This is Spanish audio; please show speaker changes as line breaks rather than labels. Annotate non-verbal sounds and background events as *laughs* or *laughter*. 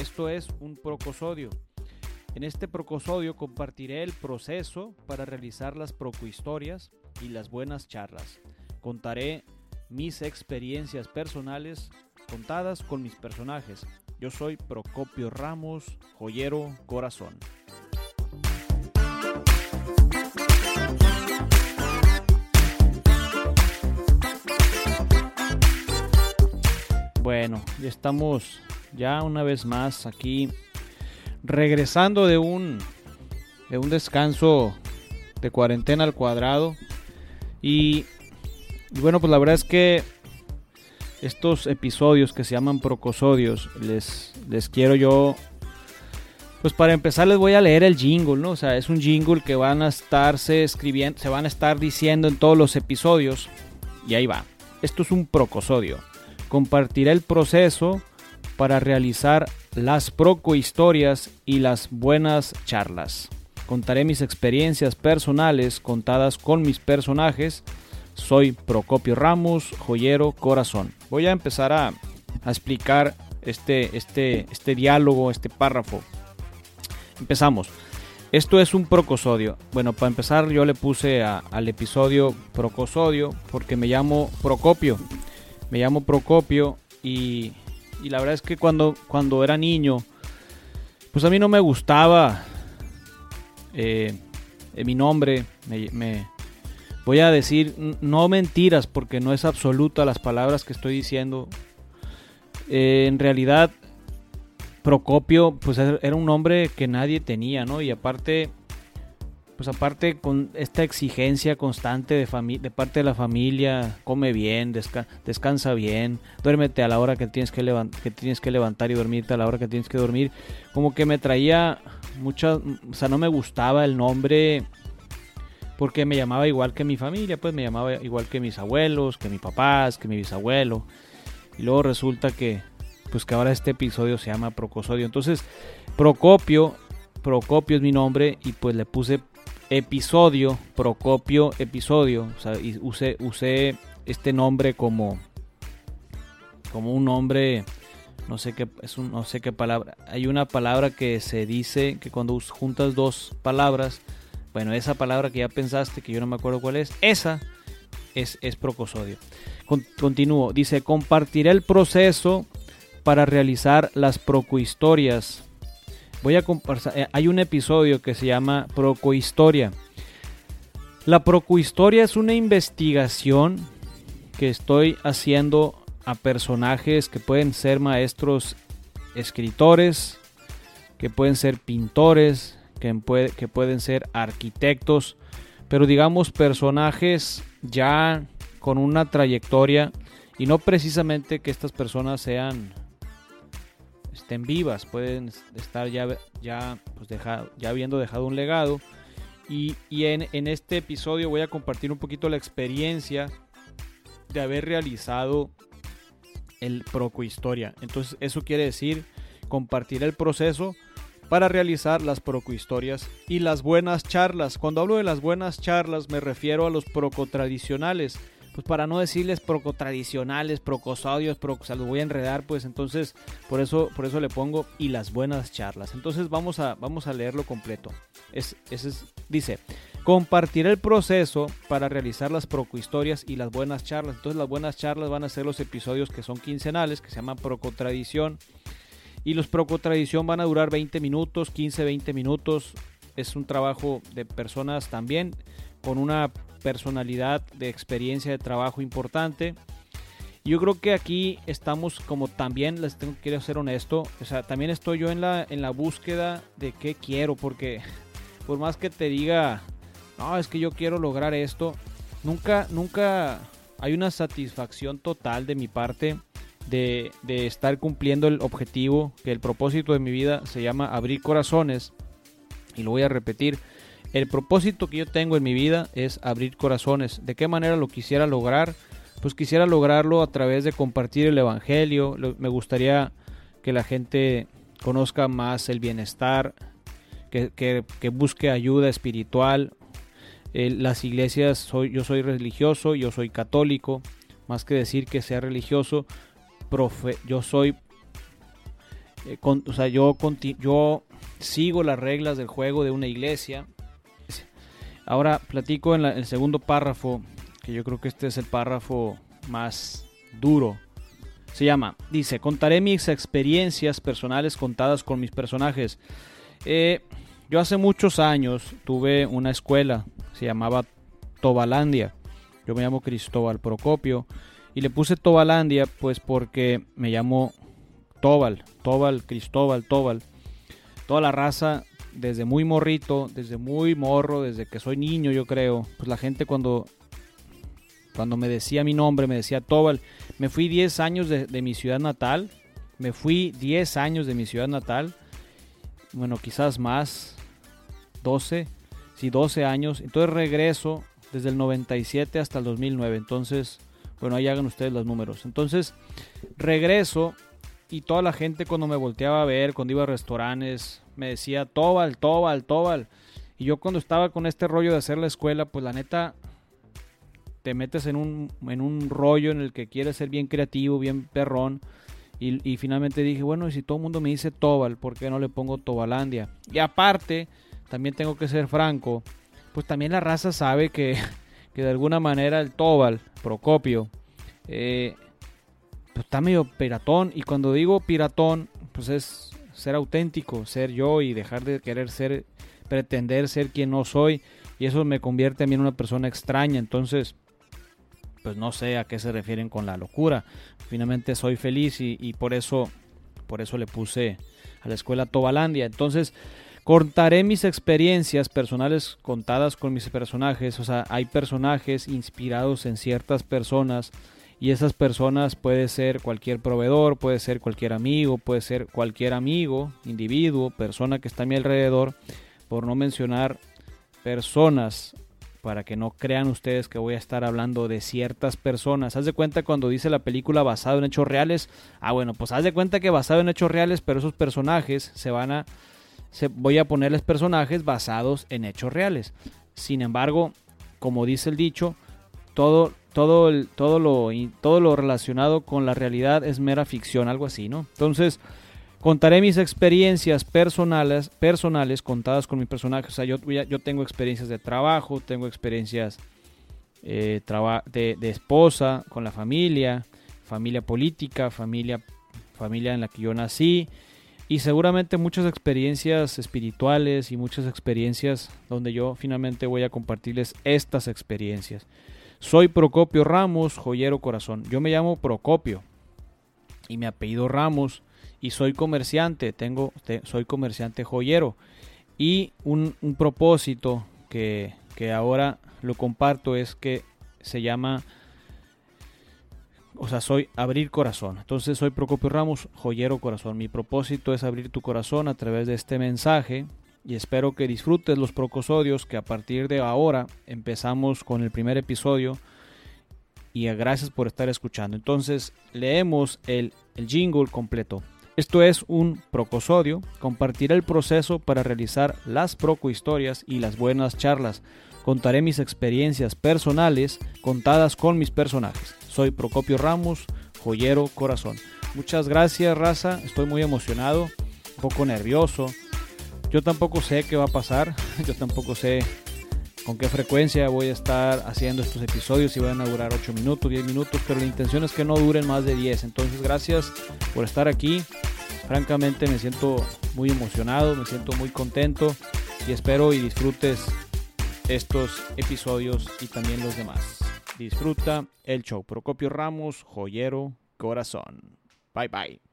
Esto es un procosodio. En este procosodio compartiré el proceso para realizar las procohistorias y las buenas charlas. Contaré mis experiencias personales contadas con mis personajes. Yo soy Procopio Ramos, joyero corazón. Bueno, ya estamos ya una vez más aquí regresando de un de un descanso de cuarentena al cuadrado y, bueno pues la verdad es que estos episodios que se llaman procosodios les les quiero yo pues para empezar les voy a leer el jingle, ¿no? O sea, es un jingle que van a estarse escribiendo, se van a estar diciendo en todos los episodios. Y ahí va. Esto es un procosodio. Compartiré el proceso para realizar las procohistorias y las buenas charlas. Contaré mis experiencias personales contadas con mis personajes. Soy Procopio Ramos, joyero corazón. Voy a empezar a, explicar este, este, este diálogo, este párrafo. Empezamos. Esto es un procosodio. Bueno, para empezar yo le puse al episodio procosodio porque me llamo Procopio. Me llamo Procopio y, y, la verdad es que cuando, cuando era niño, pues a mí no me gustaba eh, eh, mi nombre. Me, voy a decir no mentiras porque no es absoluta las palabras que estoy diciendo. Eh, en realidad Procopio, pues era un nombre que nadie tenía, ¿no? Y aparte, pues aparte con esta exigencia constante de, de parte de la familia, come bien, desca descansa bien, duérmete a la hora que tienes que, que tienes que levantar y dormirte a la hora que tienes que dormir, como que me traía mucha, o sea, no me gustaba el nombre porque me llamaba igual que mi familia, pues me llamaba igual que mis abuelos, que mis papás, que mi bisabuelo. Y luego resulta que pues que ahora este episodio se llama Procosodio. Entonces, Procopio, Procopio es mi nombre y pues le puse episodio, Procopio episodio. O sea, usé este nombre como, como un nombre, no sé qué, es un, no sé qué palabra. Hay una palabra que se dice que cuando juntas dos palabras, bueno, esa palabra que ya pensaste, que yo no me acuerdo cuál es, esa es, es Procosodio. Continúo, dice, compartiré el proceso para realizar las procohistorias. Voy a compartir, hay un episodio que se llama Procohistoria. La procohistoria es una investigación que estoy haciendo a personajes que pueden ser maestros escritores, que pueden ser pintores, que pueden ser arquitectos, pero digamos personajes ya con una trayectoria y no precisamente que estas personas sean estén vivas, pueden estar ya, ya, pues dejado, ya habiendo dejado un legado. Y, y en, en, este episodio voy a compartir un poquito la experiencia de haber realizado el Procohistoria. Entonces eso quiere decir compartir el proceso para realizar las procohistorias y las buenas charlas. Cuando hablo de las buenas charlas me refiero a los proco tradicionales pues para no decirles proco tradicionales, procosaudios, proco, se los voy a enredar, pues entonces por eso, por eso le pongo y las buenas charlas. Entonces vamos a, vamos a leerlo completo. Es, es, dice, compartir el proceso para realizar las procohistorias y las buenas charlas. Entonces las buenas charlas van a ser los episodios que son quincenales, que se llaman procotradición. Y los procotradición van a durar 20 minutos, 15, 20 minutos. Es un trabajo de personas también con una personalidad de experiencia de trabajo importante. Yo creo que aquí estamos como también, les tengo quiero ser honesto, o sea, también estoy yo en la, en la búsqueda de qué quiero, porque *laughs* por más que te diga, no, es que yo quiero lograr esto, nunca, nunca hay una satisfacción total de mi parte de, de estar cumpliendo el objetivo, que el propósito de mi vida se llama abrir corazones, y lo voy a repetir, el propósito que yo tengo en mi vida es abrir corazones. ¿De qué manera lo quisiera lograr? Pues quisiera lograrlo a través de compartir el Evangelio. Me gustaría que la gente conozca más el bienestar, que, busque ayuda espiritual. las iglesias, soy, yo soy religioso, yo soy católico. Más que decir que sea religioso, yo soy eh, o sea, yo sigo las reglas del juego de una iglesia. Ahora platico en el segundo párrafo, que yo creo que este es el párrafo más duro. Se llama, dice, contaré mis experiencias personales contadas con mis personajes. Eh, yo hace muchos años tuve una escuela, se llamaba Tobalandia. Yo me llamo Cristóbal Procopio y le puse Tobalandia pues porque me llamo Tobal, Tobal, Cristóbal, Tobal. Toda la raza, desde muy morrito, desde muy morro, desde que soy niño yo creo, pues la gente cuando, cuando me decía mi nombre, me decía Tobal. Me fui 10 años de, de mi ciudad natal, me fui 10 años de mi ciudad natal, bueno, quizás más, 12, sí, 12 años. Entonces regreso desde el 97 hasta el 2009. Entonces, bueno, ahí hagan ustedes los números. Entonces, regreso y toda la gente cuando me volteaba a ver, cuando iba a restaurantes, me decía Tobal, Tobal, Tobal. Y yo cuando estaba con este rollo de hacer la escuela, pues la neta, te metes en un, en un rollo en el que quieres ser bien creativo, bien perrón. Y, finalmente dije, bueno, y si todo el mundo me dice Tobal, ¿por qué no le pongo Tobalandia? Y aparte, también tengo que ser franco, pues también la raza sabe que, *laughs* que de alguna manera el Tobal, Procopio, eh, pues está medio piratón. Y cuando digo piratón, pues es ser auténtico, ser yo y dejar de querer ser, pretender ser quien no soy. Y eso me convierte a mí en una persona extraña. Entonces, pues no sé a qué se refieren con la locura. Finalmente soy feliz y, y por eso, por eso le puse a la escuela Tobalandia. Entonces, Contaré mis experiencias personales contadas con mis personajes. O sea, hay personajes inspirados en ciertas personas y esas personas puede ser cualquier proveedor, puede ser cualquier amigo, puede ser cualquier amigo, individuo, persona que está a mi alrededor, por no mencionar personas para que no crean ustedes que voy a estar hablando de ciertas personas. Haz de cuenta cuando dice la película basado en hechos reales. Ah, bueno, pues haz de cuenta que basado en hechos reales, pero esos personajes se van a voy a ponerles personajes basados en hechos reales. Sin embargo, como dice el dicho, todo, todo, el, todo, lo, todo lo relacionado con la realidad es mera ficción, algo así, ¿no? Entonces, contaré mis experiencias personales, personales contadas con mis personajes. O sea, yo, yo tengo experiencias de trabajo, tengo experiencias eh, de, de, esposa, con la familia, familia política, familia, familia en la que yo nací, y seguramente muchas experiencias espirituales y muchas experiencias donde yo finalmente voy a compartirles estas experiencias. Soy Procopio Ramos, joyero corazón. Yo me llamo Procopio y mi apellido Ramos y soy comerciante, tengo, soy comerciante joyero. Y un, propósito que, que ahora lo comparto es que se llama o sea, soy abrir corazón. Entonces soy Procopio Ramos, joyero corazón. Mi propósito es abrir tu corazón a través de este mensaje y espero que disfrutes los procosodios que a partir de ahora empezamos con el primer episodio y gracias por estar escuchando. Entonces leemos el, jingle completo. Esto es un procosodio. Compartiré el proceso para realizar las procohistorias y las buenas charlas. Contaré mis experiencias personales contadas con mis personajes. Soy Procopio Ramos, joyero corazón. Muchas gracias, raza. Estoy muy emocionado, un poco nervioso. Yo tampoco sé qué va a pasar. *laughs* Yo tampoco sé con qué frecuencia voy a estar haciendo estos episodios, si van a durar 8 minutos, 10 minutos, pero la intención es que no duren más de 10. Entonces, gracias por estar aquí. Francamente me siento muy emocionado, me siento muy contento y espero y disfrutes estos episodios y también los demás. Disfruta el show. Procopio Ramos, joyero, corazón. Bye bye.